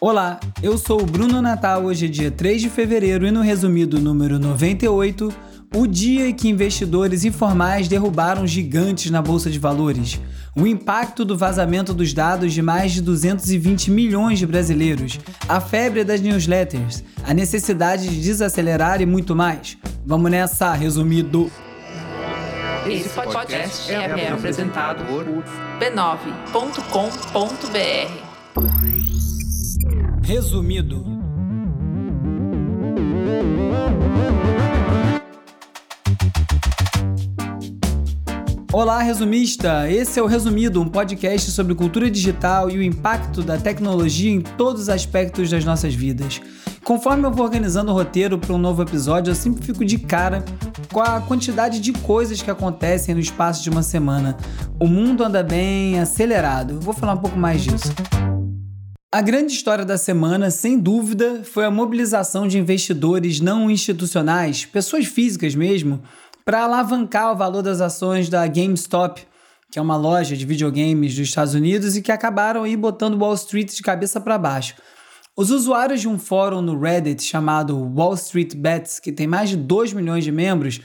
Olá, eu sou o Bruno Natal. Hoje é dia 3 de fevereiro e no resumido número 98, o dia que investidores informais derrubaram gigantes na bolsa de valores. O impacto do vazamento dos dados de mais de 220 milhões de brasileiros, a febre das newsletters, a necessidade de desacelerar e muito mais. Vamos nessa, resumido. Esse podcast é, é apresentado por b9.com.br. Resumido. Olá, resumista! Esse é o Resumido, um podcast sobre cultura digital e o impacto da tecnologia em todos os aspectos das nossas vidas. Conforme eu vou organizando o roteiro para um novo episódio, eu sempre fico de cara com a quantidade de coisas que acontecem no espaço de uma semana. O mundo anda bem acelerado. Vou falar um pouco mais disso. A grande história da semana, sem dúvida, foi a mobilização de investidores não institucionais, pessoas físicas mesmo, para alavancar o valor das ações da GameStop, que é uma loja de videogames dos Estados Unidos e que acabaram aí botando Wall Street de cabeça para baixo. Os usuários de um fórum no Reddit chamado Wall Street Bets, que tem mais de 2 milhões de membros,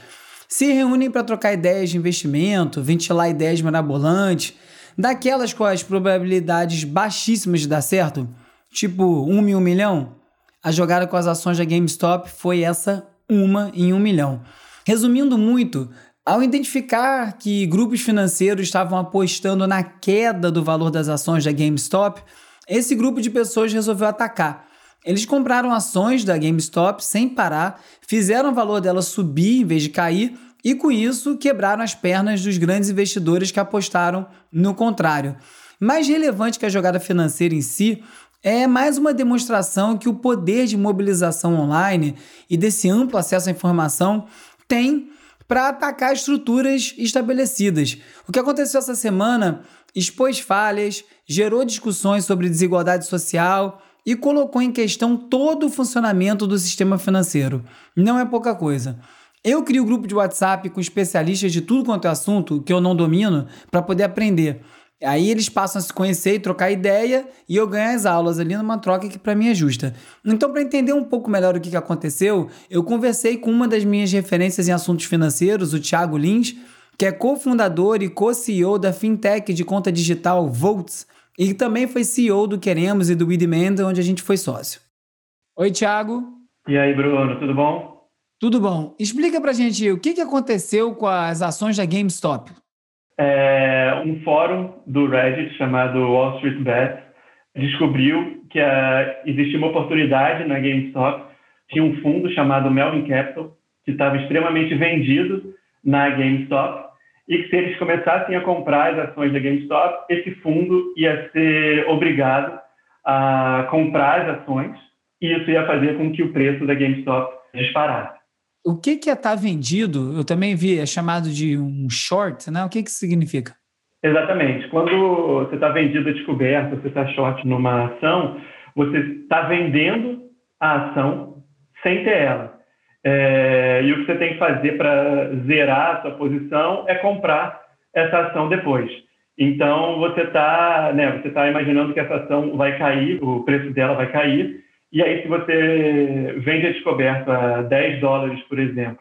se reúnem para trocar ideias de investimento, ventilar ideias mirabolantes daquelas com as probabilidades baixíssimas de dar certo, tipo uma em um milhão, a jogada com as ações da GameStop foi essa uma em um milhão. Resumindo muito, ao identificar que grupos financeiros estavam apostando na queda do valor das ações da GameStop, esse grupo de pessoas resolveu atacar. Eles compraram ações da GameStop sem parar, fizeram o valor dela subir em vez de cair e com isso quebraram as pernas dos grandes investidores que apostaram no contrário. Mais relevante que a jogada financeira em si é mais uma demonstração que o poder de mobilização online e desse amplo acesso à informação tem para atacar estruturas estabelecidas. O que aconteceu essa semana expôs falhas, gerou discussões sobre desigualdade social e colocou em questão todo o funcionamento do sistema financeiro. Não é pouca coisa. Eu crio um grupo de WhatsApp com especialistas de tudo quanto é assunto que eu não domino para poder aprender. Aí eles passam a se conhecer e trocar ideia e eu ganho as aulas ali numa troca que para mim é justa. Então, para entender um pouco melhor o que aconteceu, eu conversei com uma das minhas referências em assuntos financeiros, o Thiago Lins, que é cofundador e co-CEO da fintech de conta digital Volts e também foi CEO do Queremos e do WeDemand, onde a gente foi sócio. Oi, Thiago. E aí, Bruno, tudo bom? Tudo bom. Explica pra gente o que, que aconteceu com as ações da GameStop. É, um fórum do Reddit chamado Wall Street Bets descobriu que uh, existia uma oportunidade na GameStop. Tinha um fundo chamado Melvin Capital que estava extremamente vendido na GameStop e que se eles começassem a comprar as ações da GameStop, esse fundo ia ser obrigado a comprar as ações e isso ia fazer com que o preço da GameStop disparasse. O que, que é estar tá vendido? Eu também vi, é chamado de um short, né? O que, que significa? Exatamente. Quando você está vendido a descoberta, você está short numa ação, você está vendendo a ação sem ter ela. É, e o que você tem que fazer para zerar a sua posição é comprar essa ação depois. Então, você está né, você tá imaginando que essa ação vai cair, o preço dela vai cair, e aí, se você vende a descoberta a 10 dólares, por exemplo,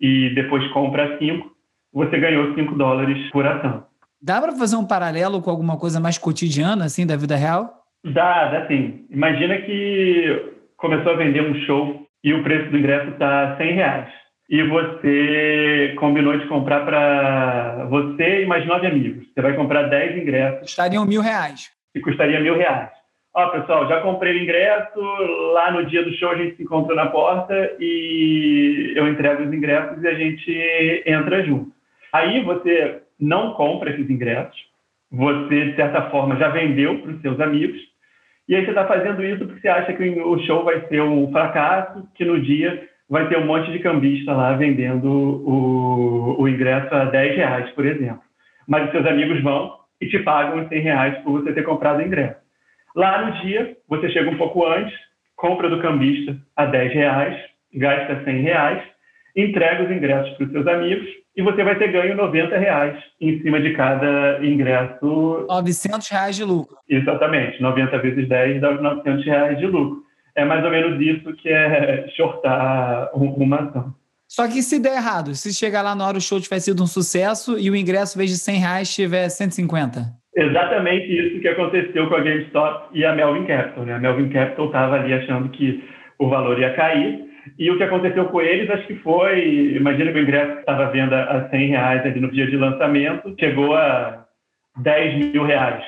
e depois compra 5, você ganhou 5 dólares por ação. Dá para fazer um paralelo com alguma coisa mais cotidiana, assim, da vida real? Dá, dá sim. Imagina que começou a vender um show e o preço do ingresso está 100 reais. E você combinou de comprar para você e mais nove amigos. Você vai comprar 10 ingressos. Custariam mil reais. E custaria mil reais. Ó, pessoal, já comprei o ingresso, lá no dia do show a gente se encontra na porta e eu entrego os ingressos e a gente entra junto. Aí você não compra esses ingressos, você, de certa forma, já vendeu para os seus amigos, e aí você está fazendo isso porque você acha que o show vai ser um fracasso, que no dia vai ter um monte de cambista lá vendendo o, o ingresso a 10 reais, por exemplo. Mas os seus amigos vão e te pagam os 100 reais por você ter comprado o ingresso. Lá no dia, você chega um pouco antes, compra do cambista a 10 reais, gasta 100 reais, entrega os ingressos para os seus amigos e você vai ter ganho 90 reais em cima de cada ingresso. 900 reais de lucro. Exatamente, 90 vezes 10 dá os 900 reais de lucro. É mais ou menos isso que é shortar uma ação. Só que se der errado, se chegar lá na hora o show tiver sido um sucesso e o ingresso, em vez de 100 reais, tiver 150? Exatamente isso que aconteceu com a GameStop e a Melvin Capital. Né? A Melvin Capital estava ali achando que o valor ia cair e o que aconteceu com eles, acho que foi, imagina que o ingresso estava à venda a 100 reais ali no dia de lançamento, chegou a 10 mil reais.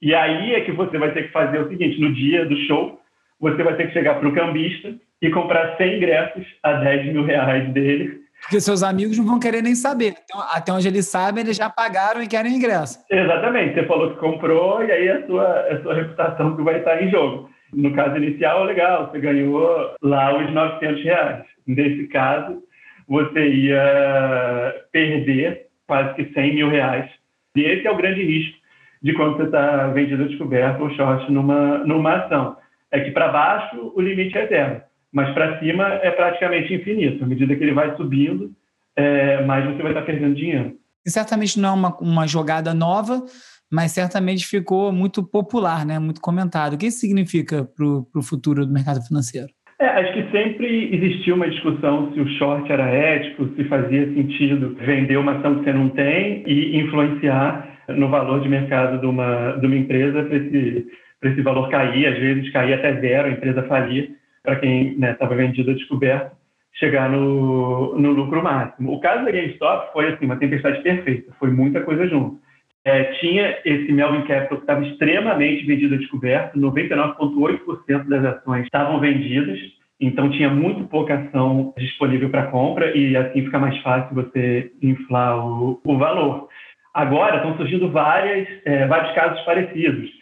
E aí é que você vai ter que fazer o seguinte, no dia do show, você vai ter que chegar para o cambista e comprar 100 ingressos a 10 mil reais dele. Porque seus amigos não vão querer nem saber. Então, até onde eles sabem, eles já pagaram e querem ingresso. Exatamente. Você falou que comprou e aí a sua, a sua reputação que vai estar em jogo. No caso inicial, legal, você ganhou lá os 900 reais. Nesse caso, você ia perder quase que 100 mil reais. E esse é o grande risco de quando você está vendido descoberto ou short numa, numa ação é que para baixo o limite é zero, mas para cima é praticamente infinito. À medida que ele vai subindo, é, mais você vai estar perdendo dinheiro. E certamente não é uma, uma jogada nova, mas certamente ficou muito popular, né? muito comentado. O que isso significa para o futuro do mercado financeiro? É, acho que sempre existiu uma discussão se o short era ético, se fazia sentido vender uma ação que você não tem e influenciar no valor de mercado de uma, de uma empresa para esse esse valor cair, às vezes cair até zero, a empresa falir, para quem estava né, vendido a descoberto, chegar no, no lucro máximo. O caso da GameStop foi assim, uma tempestade perfeita, foi muita coisa junto. É, tinha esse Melvin Capital que estava extremamente vendido a descoberto, 99,8% das ações estavam vendidas, então tinha muito pouca ação disponível para compra e assim fica mais fácil você inflar o, o valor. Agora estão surgindo várias, é, vários casos parecidos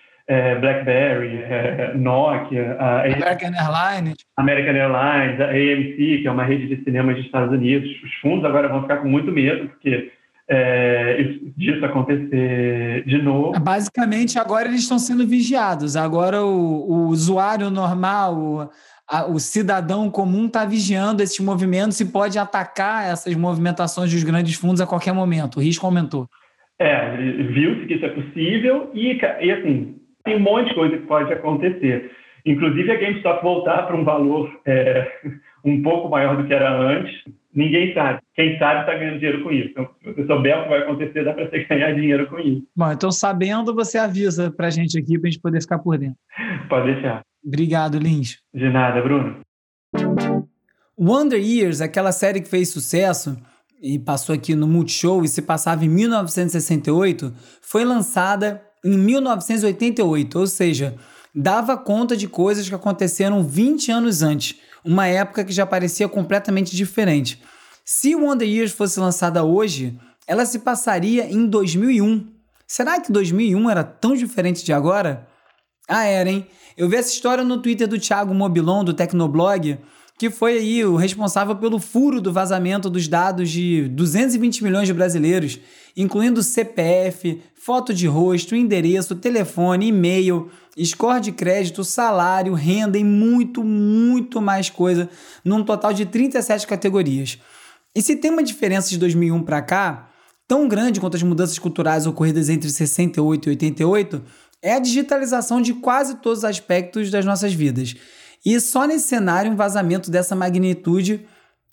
BlackBerry, é, Nokia, American Airlines, American Airlines, a AMC, que é uma rede de cinema dos Estados Unidos. Os fundos agora vão ficar com muito medo, porque é, isso, disso acontecer de novo. Basicamente, agora eles estão sendo vigiados. Agora o, o usuário normal, o, a, o cidadão comum está vigiando esses movimentos e pode atacar essas movimentações dos grandes fundos a qualquer momento. O risco aumentou. É, viu-se que isso é possível e, e assim, tem um monte de coisa que pode acontecer. Inclusive a GameStop voltar para um valor é, um pouco maior do que era antes, ninguém sabe. Quem sabe está ganhando dinheiro com isso. Então, se você souber o que vai acontecer, dá para você ganhar dinheiro com isso. Bom, então sabendo, você avisa para a gente aqui, para a gente poder ficar por dentro. Pode deixar. Obrigado, Lins. De nada, Bruno. Wonder Years, aquela série que fez sucesso e passou aqui no Multishow e se passava em 1968, foi lançada em 1988, ou seja, dava conta de coisas que aconteceram 20 anos antes, uma época que já parecia completamente diferente. Se Wonder Years fosse lançada hoje, ela se passaria em 2001. Será que 2001 era tão diferente de agora? Ah, era, hein? Eu vi essa história no Twitter do Thiago Mobilon, do Tecnoblog, que foi aí o responsável pelo furo do vazamento dos dados de 220 milhões de brasileiros, incluindo CPF, foto de rosto, endereço, telefone, e-mail, score de crédito, salário, renda e muito, muito mais coisa, num total de 37 categorias. E se tem uma diferença de 2001 para cá, tão grande quanto as mudanças culturais ocorridas entre 68 e 88, é a digitalização de quase todos os aspectos das nossas vidas. E só nesse cenário um vazamento dessa magnitude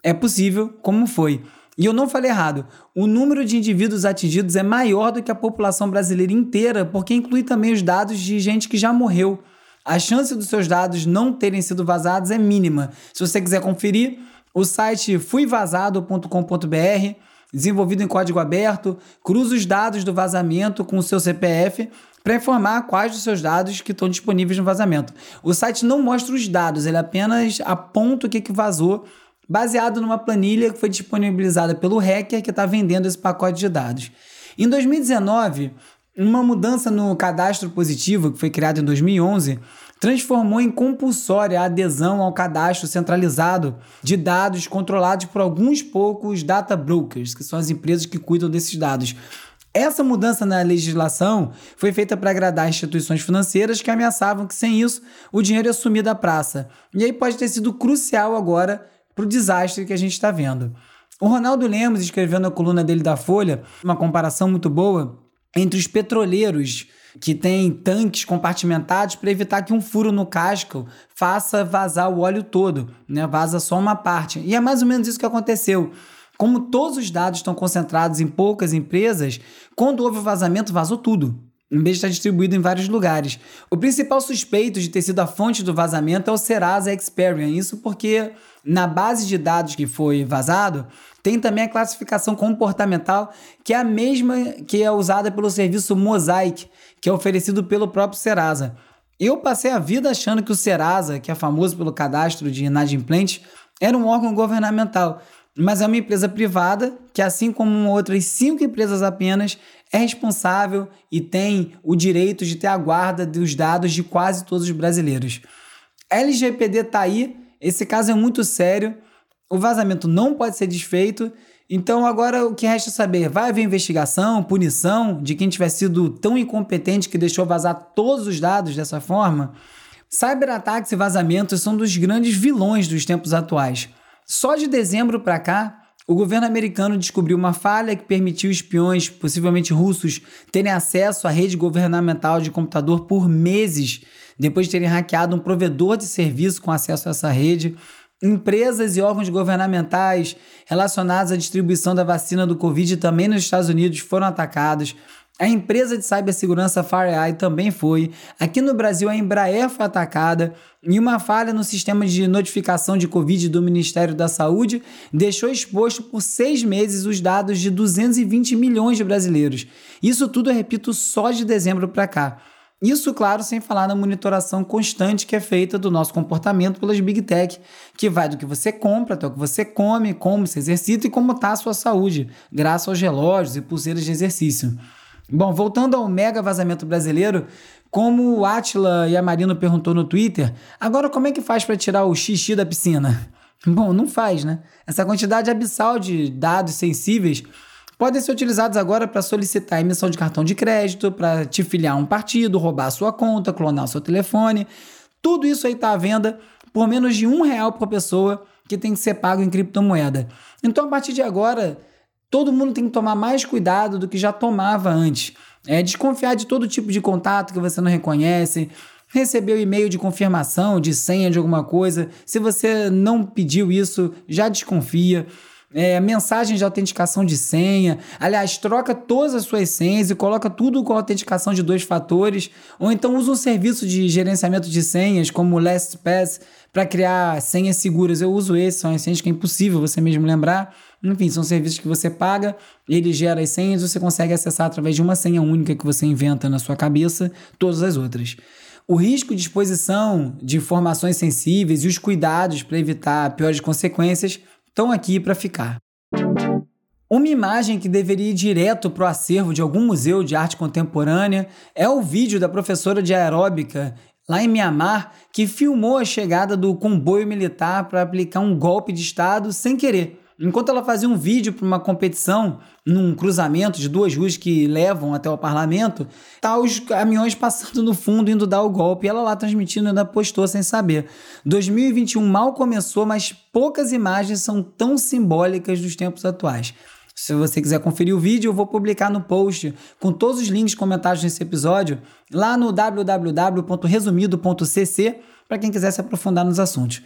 é possível, como foi. E eu não falei errado. O número de indivíduos atingidos é maior do que a população brasileira inteira, porque inclui também os dados de gente que já morreu. A chance dos seus dados não terem sido vazados é mínima. Se você quiser conferir, o site fuivazado.com.br, desenvolvido em código aberto, cruza os dados do vazamento com o seu CPF para informar quais dos seus dados que estão disponíveis no vazamento. O site não mostra os dados, ele apenas aponta o que, que vazou, baseado numa planilha que foi disponibilizada pelo hacker que está vendendo esse pacote de dados. Em 2019, uma mudança no cadastro positivo, que foi criado em 2011, transformou em compulsória a adesão ao cadastro centralizado de dados controlados por alguns poucos data brokers, que são as empresas que cuidam desses dados. Essa mudança na legislação foi feita para agradar instituições financeiras que ameaçavam que, sem isso, o dinheiro ia sumir da praça. E aí pode ter sido crucial agora para o desastre que a gente está vendo. O Ronaldo Lemos escreveu na coluna dele da Folha uma comparação muito boa entre os petroleiros que têm tanques compartimentados para evitar que um furo no casco faça vazar o óleo todo, né? Vaza só uma parte. E é mais ou menos isso que aconteceu. Como todos os dados estão concentrados em poucas empresas, quando houve o vazamento, vazou tudo em vez de estar distribuído em vários lugares. O principal suspeito de ter sido a fonte do vazamento é o Serasa Experian. Isso porque na base de dados que foi vazado, tem também a classificação comportamental, que é a mesma que é usada pelo serviço Mosaic, que é oferecido pelo próprio Serasa. Eu passei a vida achando que o Serasa, que é famoso pelo cadastro de inadimplentes, era um órgão governamental, mas é uma empresa privada que, assim como outras cinco empresas apenas, é responsável e tem o direito de ter a guarda dos dados de quase todos os brasileiros. LGPD está aí, esse caso é muito sério, o vazamento não pode ser desfeito, então agora o que resta saber? Vai haver investigação, punição de quem tiver sido tão incompetente que deixou vazar todos os dados dessa forma? Cyberataques e vazamentos são dos grandes vilões dos tempos atuais. Só de dezembro para cá, o governo americano descobriu uma falha que permitiu espiões, possivelmente russos, terem acesso à rede governamental de computador por meses, depois de terem hackeado um provedor de serviço com acesso a essa rede. Empresas e órgãos governamentais relacionados à distribuição da vacina do Covid também nos Estados Unidos foram atacados. A empresa de cibersegurança FireEye também foi. Aqui no Brasil, a Embraer foi atacada e uma falha no sistema de notificação de Covid do Ministério da Saúde deixou exposto por seis meses os dados de 220 milhões de brasileiros. Isso tudo, eu repito, só de dezembro para cá. Isso, claro, sem falar na monitoração constante que é feita do nosso comportamento pelas Big Tech, que vai do que você compra até o que você come, como se exercita e como está a sua saúde, graças aos relógios e pulseiras de exercício. Bom, voltando ao mega vazamento brasileiro, como o Atila e a Marino perguntou no Twitter, agora como é que faz para tirar o xixi da piscina? Bom, não faz, né? Essa quantidade abissal de dados sensíveis podem ser utilizados agora para solicitar emissão de cartão de crédito, para te filiar a um partido, roubar sua conta, clonar seu telefone. Tudo isso aí está à venda por menos de um real por pessoa que tem que ser pago em criptomoeda. Então, a partir de agora, todo mundo tem que tomar mais cuidado do que já tomava antes. É desconfiar de todo tipo de contato que você não reconhece, receber o e-mail de confirmação, de senha de alguma coisa. Se você não pediu isso, já desconfia. É, mensagens de autenticação de senha. Aliás, troca todas as suas senhas e coloca tudo com autenticação de dois fatores. Ou então usa um serviço de gerenciamento de senhas, como o LastPass, para criar senhas seguras. Eu uso esse, são as senhas que é impossível você mesmo lembrar. Enfim, são serviços que você paga, ele gera as senhas, você consegue acessar através de uma senha única que você inventa na sua cabeça todas as outras. O risco de exposição de informações sensíveis e os cuidados para evitar piores consequências estão aqui para ficar. Uma imagem que deveria ir direto para o acervo de algum museu de arte contemporânea é o vídeo da professora de aeróbica lá em Mianmar que filmou a chegada do comboio militar para aplicar um golpe de Estado sem querer. Enquanto ela fazia um vídeo para uma competição num cruzamento de duas ruas que levam até o parlamento, tá os caminhões passando no fundo indo dar o golpe. E ela lá transmitindo ainda postou sem saber. 2021 mal começou, mas poucas imagens são tão simbólicas dos tempos atuais. Se você quiser conferir o vídeo, eu vou publicar no post com todos os links comentados nesse episódio lá no www.resumido.cc para quem quiser se aprofundar nos assuntos.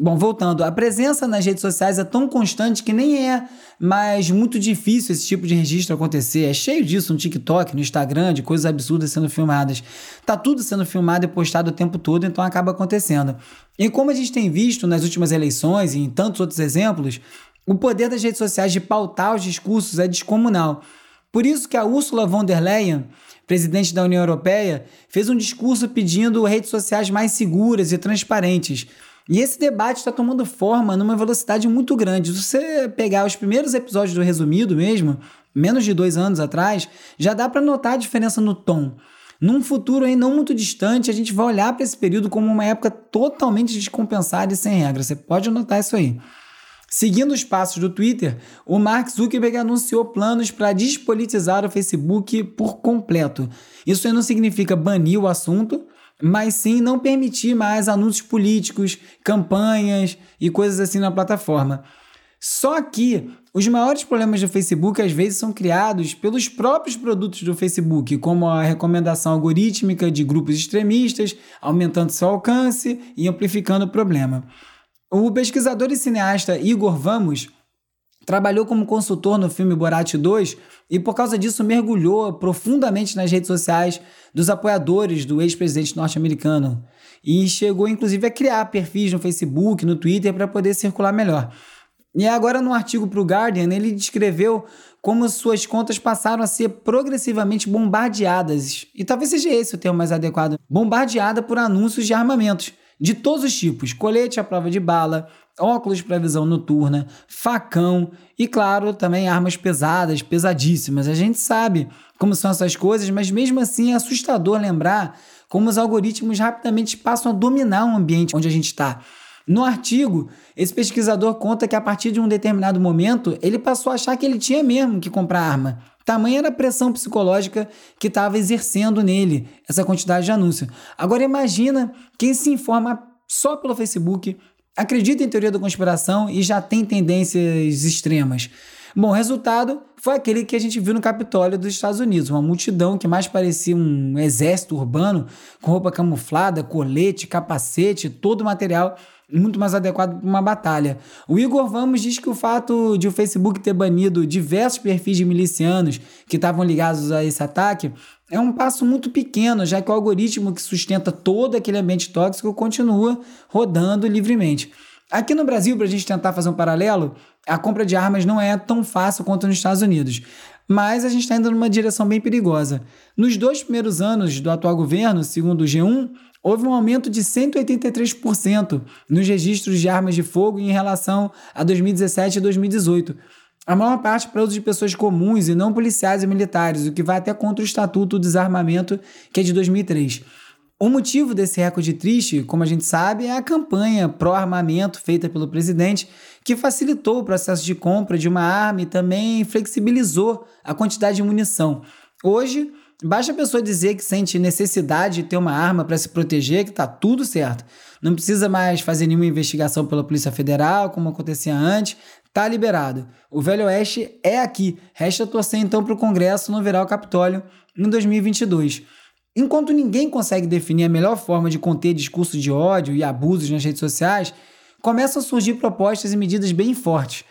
Bom, voltando, a presença nas redes sociais é tão constante que nem é mais muito difícil esse tipo de registro acontecer. É cheio disso no TikTok, no Instagram, de coisas absurdas sendo filmadas. Tá tudo sendo filmado e postado o tempo todo, então acaba acontecendo. E como a gente tem visto nas últimas eleições e em tantos outros exemplos, o poder das redes sociais de pautar os discursos é descomunal. Por isso que a Ursula von der Leyen, presidente da União Europeia, fez um discurso pedindo redes sociais mais seguras e transparentes e esse debate está tomando forma numa velocidade muito grande. Se você pegar os primeiros episódios do Resumido mesmo, menos de dois anos atrás, já dá para notar a diferença no tom. Num futuro aí não muito distante, a gente vai olhar para esse período como uma época totalmente descompensada e sem regra. Você pode notar isso aí. Seguindo os passos do Twitter, o Mark Zuckerberg anunciou planos para despolitizar o Facebook por completo. Isso não significa banir o assunto, mas sim não permitir mais anúncios políticos, campanhas e coisas assim na plataforma. Só que Os maiores problemas do Facebook às vezes são criados pelos próprios produtos do Facebook, como a recomendação algorítmica de grupos extremistas, aumentando seu alcance e amplificando o problema. O pesquisador e cineasta Igor Vamos trabalhou como consultor no filme Borat 2 e, por causa disso, mergulhou profundamente nas redes sociais dos apoiadores do ex-presidente norte-americano. E chegou, inclusive, a criar perfis no Facebook, no Twitter, para poder circular melhor. E agora, no artigo para o Guardian, ele descreveu como suas contas passaram a ser progressivamente bombardeadas, e talvez seja esse o termo mais adequado, bombardeada por anúncios de armamentos de todos os tipos: colete à prova de bala, óculos para visão noturna, facão e, claro, também armas pesadas, pesadíssimas. A gente sabe como são essas coisas, mas mesmo assim é assustador lembrar como os algoritmos rapidamente passam a dominar o ambiente onde a gente está. No artigo, esse pesquisador conta que a partir de um determinado momento ele passou a achar que ele tinha mesmo que comprar arma. Tamanha era a pressão psicológica que estava exercendo nele essa quantidade de anúncio. Agora imagina quem se informa só pelo Facebook, acredita em teoria da conspiração e já tem tendências extremas. Bom, resultado foi aquele que a gente viu no Capitólio dos Estados Unidos, uma multidão que mais parecia um exército urbano, com roupa camuflada, colete, capacete, todo o material muito mais adequado para uma batalha. O Igor Vamos diz que o fato de o Facebook ter banido diversos perfis de milicianos que estavam ligados a esse ataque é um passo muito pequeno, já que o algoritmo que sustenta todo aquele ambiente tóxico continua rodando livremente. Aqui no Brasil, para a gente tentar fazer um paralelo, a compra de armas não é tão fácil quanto nos Estados Unidos. Mas a gente está indo numa direção bem perigosa. Nos dois primeiros anos do atual governo, segundo o G1, houve um aumento de 183% nos registros de armas de fogo em relação a 2017 e 2018. A maior parte para uso de pessoas comuns e não policiais e militares, o que vai até contra o Estatuto do Desarmamento, que é de 2003. O motivo desse recorde triste, como a gente sabe, é a campanha pró-armamento feita pelo presidente, que facilitou o processo de compra de uma arma e também flexibilizou a quantidade de munição. Hoje, basta a pessoa dizer que sente necessidade de ter uma arma para se proteger, que está tudo certo. Não precisa mais fazer nenhuma investigação pela Polícia Federal, como acontecia antes, tá liberado. O Velho Oeste é aqui. Resta torcer então para o Congresso não virar o Capitólio em 2022. Enquanto ninguém consegue definir a melhor forma de conter discurso de ódio e abusos nas redes sociais, começam a surgir propostas e medidas bem fortes.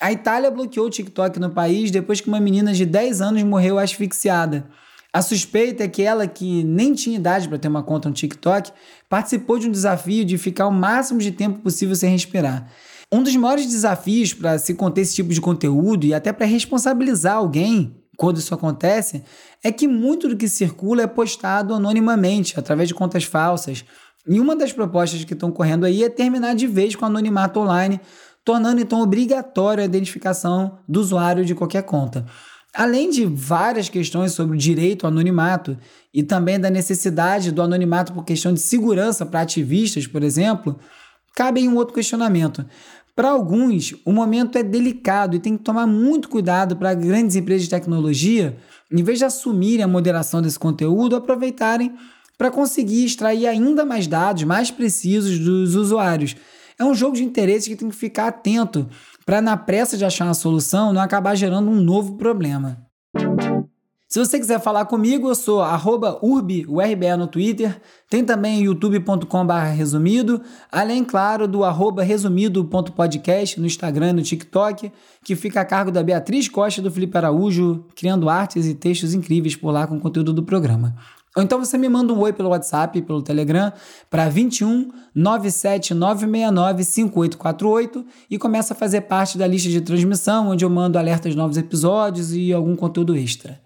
A Itália bloqueou o TikTok no país depois que uma menina de 10 anos morreu asfixiada. A suspeita é que ela, que nem tinha idade para ter uma conta no TikTok, participou de um desafio de ficar o máximo de tempo possível sem respirar. Um dos maiores desafios para se conter esse tipo de conteúdo e até para responsabilizar alguém quando isso acontece, é que muito do que circula é postado anonimamente, através de contas falsas. E uma das propostas que estão correndo aí é terminar de vez com o anonimato online, tornando então obrigatório a identificação do usuário de qualquer conta. Além de várias questões sobre o direito ao anonimato e também da necessidade do anonimato por questão de segurança para ativistas, por exemplo, cabe aí um outro questionamento. Para alguns, o momento é delicado e tem que tomar muito cuidado para grandes empresas de tecnologia, em vez de assumirem a moderação desse conteúdo, aproveitarem para conseguir extrair ainda mais dados mais precisos dos usuários. É um jogo de interesse que tem que ficar atento para, na pressa de achar uma solução, não acabar gerando um novo problema. Se você quiser falar comigo, eu sou urbi, no Twitter, tem também youtube.com.br resumido, além, claro, do arroba resumido.podcast no Instagram e no TikTok, que fica a cargo da Beatriz Costa e do Felipe Araújo, criando artes e textos incríveis por lá com o conteúdo do programa. Ou então você me manda um oi pelo WhatsApp, pelo Telegram, para 21 97 969 5848 e começa a fazer parte da lista de transmissão, onde eu mando alertas de novos episódios e algum conteúdo extra.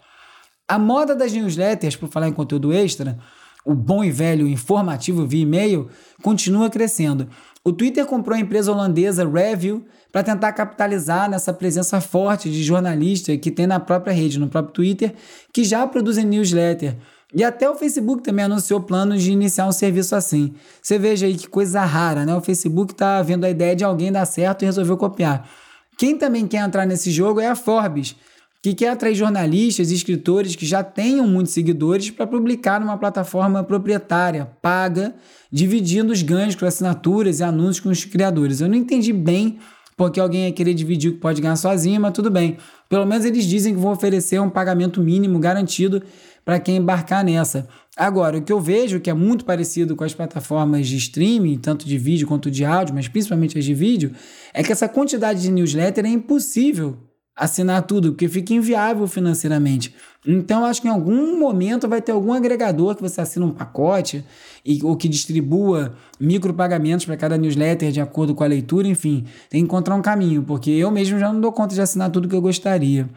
A moda das newsletters, por falar em conteúdo extra, o bom e velho informativo via e-mail, continua crescendo. O Twitter comprou a empresa holandesa Review para tentar capitalizar nessa presença forte de jornalista que tem na própria rede, no próprio Twitter, que já produzem newsletter. E até o Facebook também anunciou planos de iniciar um serviço assim. Você veja aí que coisa rara, né? O Facebook está vendo a ideia de alguém dar certo e resolveu copiar. Quem também quer entrar nesse jogo é a Forbes, que quer atrair jornalistas e escritores que já tenham muitos seguidores para publicar numa plataforma proprietária, paga, dividindo os ganhos com assinaturas e anúncios com os criadores. Eu não entendi bem porque alguém ia querer dividir o que pode ganhar sozinho, mas tudo bem. Pelo menos eles dizem que vão oferecer um pagamento mínimo garantido para quem embarcar nessa. Agora, o que eu vejo que é muito parecido com as plataformas de streaming, tanto de vídeo quanto de áudio, mas principalmente as de vídeo, é que essa quantidade de newsletter é impossível assinar tudo, porque fica inviável financeiramente. Então, acho que em algum momento vai ter algum agregador que você assina um pacote e, ou que distribua micropagamentos para cada newsletter de acordo com a leitura, enfim, tem que encontrar um caminho, porque eu mesmo já não dou conta de assinar tudo que eu gostaria.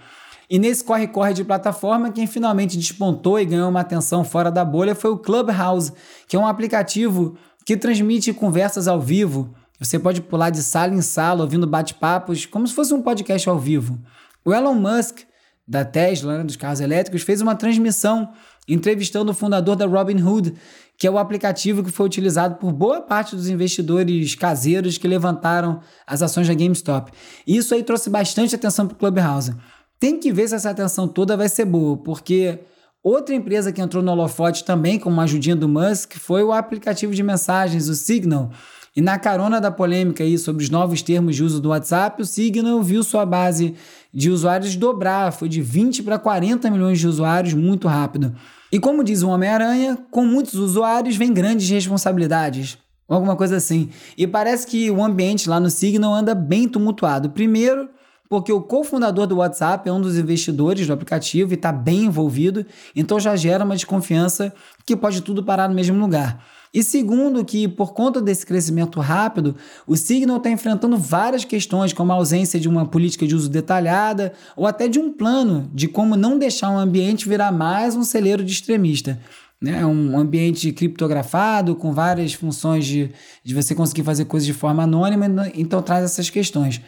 E nesse corre-corre de plataforma, quem finalmente despontou e ganhou uma atenção fora da bolha foi o Clubhouse, que é um aplicativo que transmite conversas ao vivo. Você pode pular de sala em sala ouvindo bate-papos, como se fosse um podcast ao vivo. O Elon Musk, da Tesla, né, dos carros elétricos, fez uma transmissão entrevistando o fundador da Robinhood, que é o aplicativo que foi utilizado por boa parte dos investidores caseiros que levantaram as ações da GameStop. Isso aí trouxe bastante atenção para o Clubhouse. Tem que ver se essa atenção toda vai ser boa, porque outra empresa que entrou no holofote também com uma ajudinha do Musk foi o aplicativo de mensagens, o Signal. E na carona da polêmica aí sobre os novos termos de uso do WhatsApp, o Signal viu sua base de usuários dobrar, foi de 20 para 40 milhões de usuários muito rápido. E como diz o Homem-Aranha, com muitos usuários vem grandes responsabilidades. Alguma coisa assim. E parece que o ambiente lá no Signal anda bem tumultuado. Primeiro, porque o cofundador do WhatsApp é um dos investidores do aplicativo e está bem envolvido, então já gera uma desconfiança que pode tudo parar no mesmo lugar. E segundo, que por conta desse crescimento rápido, o Signal está enfrentando várias questões, como a ausência de uma política de uso detalhada ou até de um plano de como não deixar um ambiente virar mais um celeiro de extremista. Né? Um ambiente criptografado, com várias funções de, de você conseguir fazer coisas de forma anônima, então traz essas questões.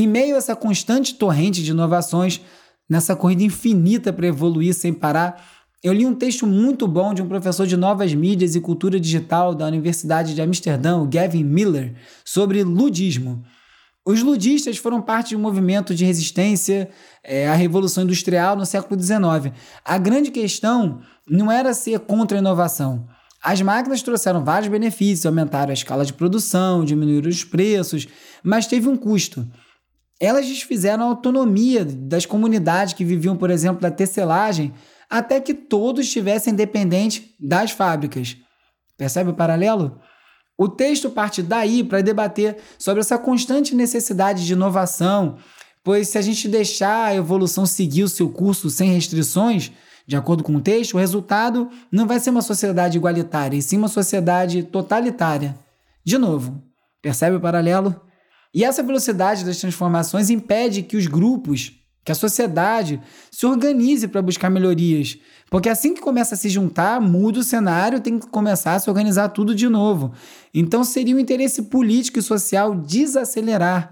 Em meio a essa constante torrente de inovações, nessa corrida infinita para evoluir sem parar, eu li um texto muito bom de um professor de novas mídias e cultura digital da Universidade de Amsterdã, Gavin Miller, sobre ludismo. Os ludistas foram parte de um movimento de resistência é, à Revolução Industrial no século XIX. A grande questão não era ser contra a inovação. As máquinas trouxeram vários benefícios, aumentaram a escala de produção, diminuíram os preços, mas teve um custo elas desfizeram a autonomia das comunidades que viviam, por exemplo, da tecelagem, até que todos estivessem dependentes das fábricas. Percebe o paralelo? O texto parte daí para debater sobre essa constante necessidade de inovação, pois se a gente deixar a evolução seguir o seu curso sem restrições, de acordo com o texto, o resultado não vai ser uma sociedade igualitária, e sim uma sociedade totalitária. De novo, percebe o paralelo? E essa velocidade das transformações impede que os grupos, que a sociedade se organize para buscar melhorias. Porque assim que começa a se juntar, muda o cenário, tem que começar a se organizar tudo de novo. Então seria um interesse político e social desacelerar,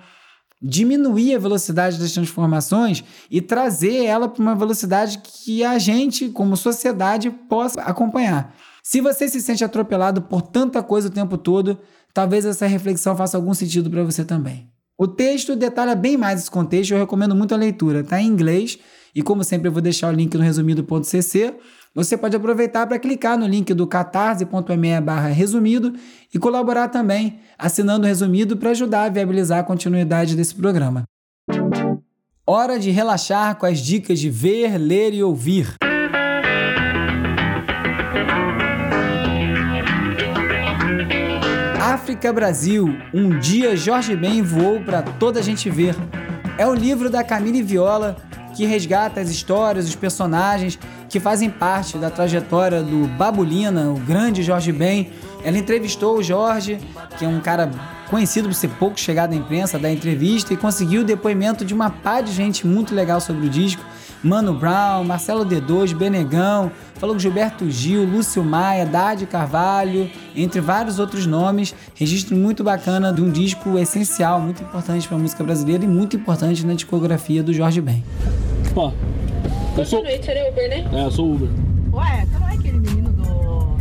diminuir a velocidade das transformações e trazer ela para uma velocidade que a gente, como sociedade, possa acompanhar. Se você se sente atropelado por tanta coisa o tempo todo, Talvez essa reflexão faça algum sentido para você também. O texto detalha bem mais esse contexto, eu recomendo muito a leitura. Está em inglês e, como sempre, eu vou deixar o link no resumido.cc. Você pode aproveitar para clicar no link do catarse.me barra resumido e colaborar também assinando o resumido para ajudar a viabilizar a continuidade desse programa. Hora de relaxar com as dicas de ver, ler e ouvir. África Brasil, um dia Jorge Ben voou para toda a gente ver. É o livro da Camille Viola que resgata as histórias, os personagens que fazem parte da trajetória do Babulina, o grande Jorge Ben. Ela entrevistou o Jorge, que é um cara conhecido por ser pouco chegado à imprensa, da entrevista e conseguiu o depoimento de uma pá de gente muito legal sobre o disco. Mano Brown, Marcelo D2, Benegão, falou com Gilberto Gil, Lúcio Maia, Dade Carvalho, entre vários outros nomes. Registro muito bacana de um disco essencial, muito importante para a música brasileira e muito importante na discografia do Jorge Ben. Pô, eu sou... Noite, é Uber, né? É, eu sou Uber. Ué, tu não é aquele menino do...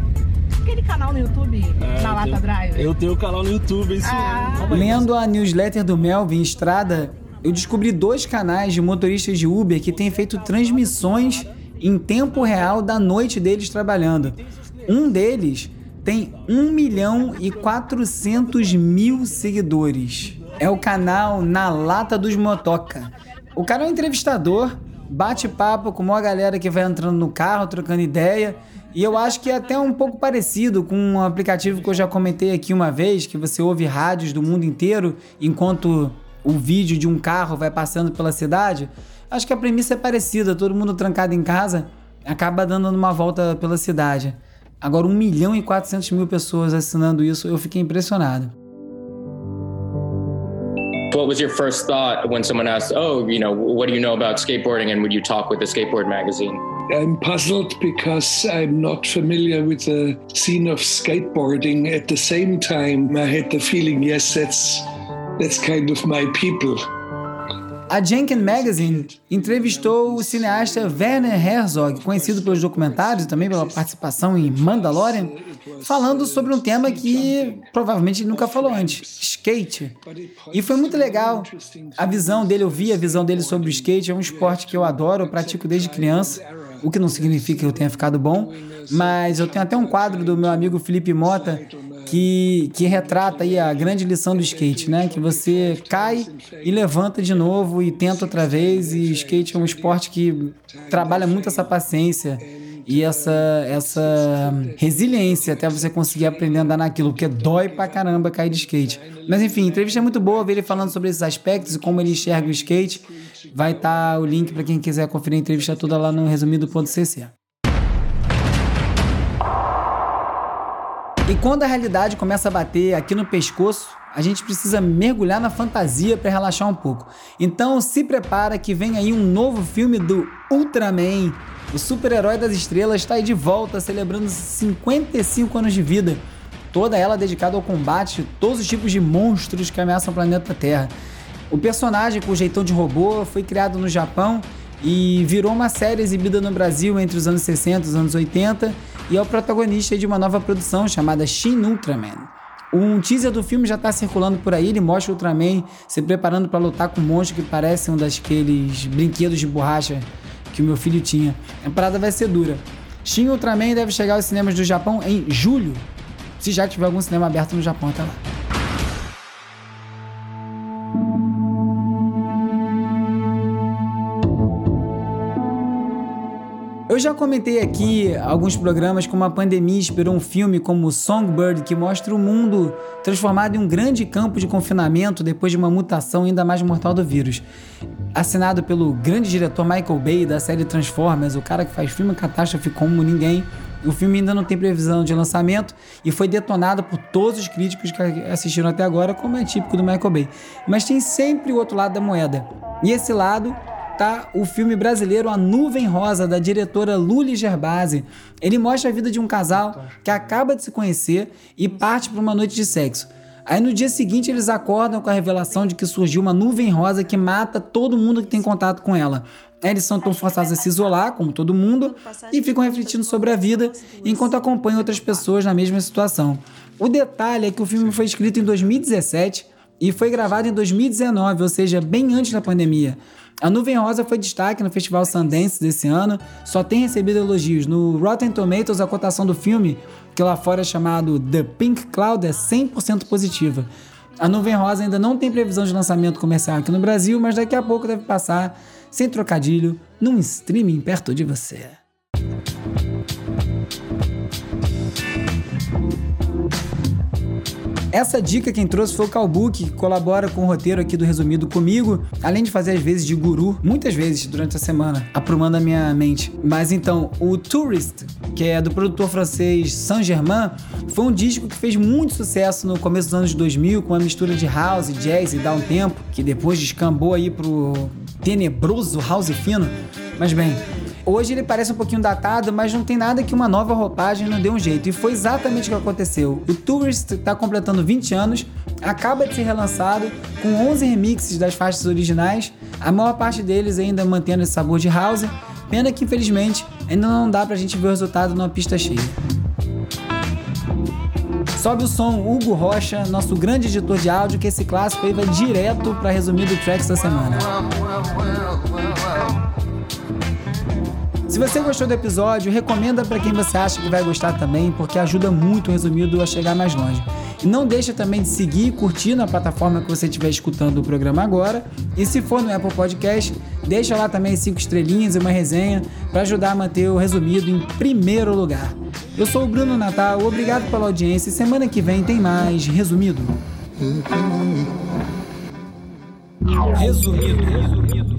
Aquele canal no YouTube, É, na Lata tenho- Drive? Eu tenho o canal no YouTube, isso Ah. mesmo. Lendo a newsletter do Melvin Estrada, eu descobri dois canais de motoristas de Uber que têm feito transmissões em tempo real da noite deles trabalhando. Um deles tem 1 milhão e 400 mil seguidores. é o canal Na Lata dos Motoca. O cara é um entrevistador, bate papo com uma galera que vai entrando no carro, trocando ideia. E eu acho que é até um pouco parecido com um aplicativo que eu já comentei aqui uma vez, que você ouve rádios do mundo inteiro enquanto o vídeo de um carro vai passando pela cidade. Acho que a premissa é parecida, todo mundo trancado em casa acaba dando uma volta pela cidade. Agora, 1 milhão e 400 mil pessoas assinando isso, eu fiquei impressionado. What was your first thought when someone asked, "Oh, you know, what do you know about skateboarding?" and would you talk with the skateboard magazine? I'm puzzled because I'm not familiar with the scene of skateboarding. At the same time, I had the feeling, yes, that's that's kind of my people. A Jenkins Magazine entrevistou o cineasta Werner Herzog, conhecido pelos documentários e também pela participação em Mandalorian, falando sobre um tema que provavelmente nunca falou antes: skate. E foi muito legal a visão dele, eu vi a visão dele sobre o skate. É um esporte que eu adoro, eu pratico desde criança, o que não significa que eu tenha ficado bom, mas eu tenho até um quadro do meu amigo Felipe Mota que, que retrata aí a grande lição do skate, né? Que você cai e levanta de novo e tenta outra vez. E skate é um esporte que trabalha muito essa paciência e essa, essa resiliência até você conseguir aprender a andar naquilo, porque dói pra caramba cair de skate. Mas enfim, entrevista é muito boa, ver ele falando sobre esses aspectos e como ele enxerga o skate. Vai estar tá o link para quem quiser conferir a entrevista toda lá no resumido.cc. E quando a realidade começa a bater aqui no pescoço, a gente precisa mergulhar na fantasia para relaxar um pouco. Então se prepara que vem aí um novo filme do Ultraman. O super-herói das estrelas está aí de volta, celebrando 55 anos de vida. Toda ela dedicada ao combate de todos os tipos de monstros que ameaçam o planeta Terra. O personagem com jeitão de robô foi criado no Japão e virou uma série exibida no Brasil entre os anos 60 e os anos 80 e é o protagonista de uma nova produção chamada Shin Ultraman. Um teaser do filme já está circulando por aí, ele mostra o Ultraman se preparando para lutar com um monstro que parece um daqueles brinquedos de borracha que o meu filho tinha. A parada vai ser dura. Shin Ultraman deve chegar aos cinemas do Japão em julho, se já tiver algum cinema aberto no Japão até lá. Eu já comentei aqui alguns programas como a pandemia inspirou um filme como Songbird que mostra o mundo transformado em um grande campo de confinamento depois de uma mutação ainda mais mortal do vírus. Assinado pelo grande diretor Michael Bay da série Transformers, o cara que faz filme catástrofe como ninguém. O filme ainda não tem previsão de lançamento e foi detonado por todos os críticos que assistiram até agora, como é típico do Michael Bay. Mas tem sempre o outro lado da moeda. E esse lado tá o filme brasileiro A Nuvem Rosa, da diretora Luli Gerbasi. Ele mostra a vida de um casal que acaba de se conhecer e parte para uma noite de sexo. Aí no dia seguinte eles acordam com a revelação de que surgiu uma nuvem rosa que mata todo mundo que tem contato com ela. Eles são tão forçados a se isolar, como todo mundo, e ficam refletindo sobre a vida enquanto acompanham outras pessoas na mesma situação. O detalhe é que o filme foi escrito em 2017 e foi gravado em 2019, ou seja, bem antes da pandemia. A Nuvem Rosa foi destaque no Festival Sundance desse ano, só tem recebido elogios. No Rotten Tomatoes, a cotação do filme, que lá fora é chamado The Pink Cloud, é 100% positiva. A Nuvem Rosa ainda não tem previsão de lançamento comercial aqui no Brasil, mas daqui a pouco deve passar, sem trocadilho, num streaming perto de você. Essa dica quem trouxe foi o Calbook, que colabora com o roteiro aqui do Resumido comigo, além de fazer às vezes de guru, muitas vezes durante a semana, aprumando a minha mente. Mas então, o Tourist, que é do produtor francês Saint-Germain, foi um disco que fez muito sucesso no começo dos anos 2000, com uma mistura de house, jazz e down tempo, que depois descambou aí pro tenebroso house fino. Mas bem, Hoje ele parece um pouquinho datado, mas não tem nada que uma nova roupagem não dê um jeito. E foi exatamente o que aconteceu. O Tourist está completando 20 anos, acaba de ser relançado com 11 remixes das faixas originais, a maior parte deles ainda mantendo esse sabor de house. Pena que infelizmente ainda não dá pra gente ver o resultado numa pista cheia. Sobe o som Hugo Rocha, nosso grande editor de áudio, que esse clássico aí vai direto para resumir do tracks da semana. Se você gostou do episódio, recomenda para quem você acha que vai gostar também, porque ajuda muito o resumido a chegar mais longe. Não deixa também de seguir e curtir na plataforma que você estiver escutando o programa agora. E se for no Apple Podcast, deixa lá também cinco estrelinhas e uma resenha para ajudar a manter o resumido em primeiro lugar. Eu sou o Bruno Natal, obrigado pela audiência e semana que vem tem mais Resumido. Resumido. resumido.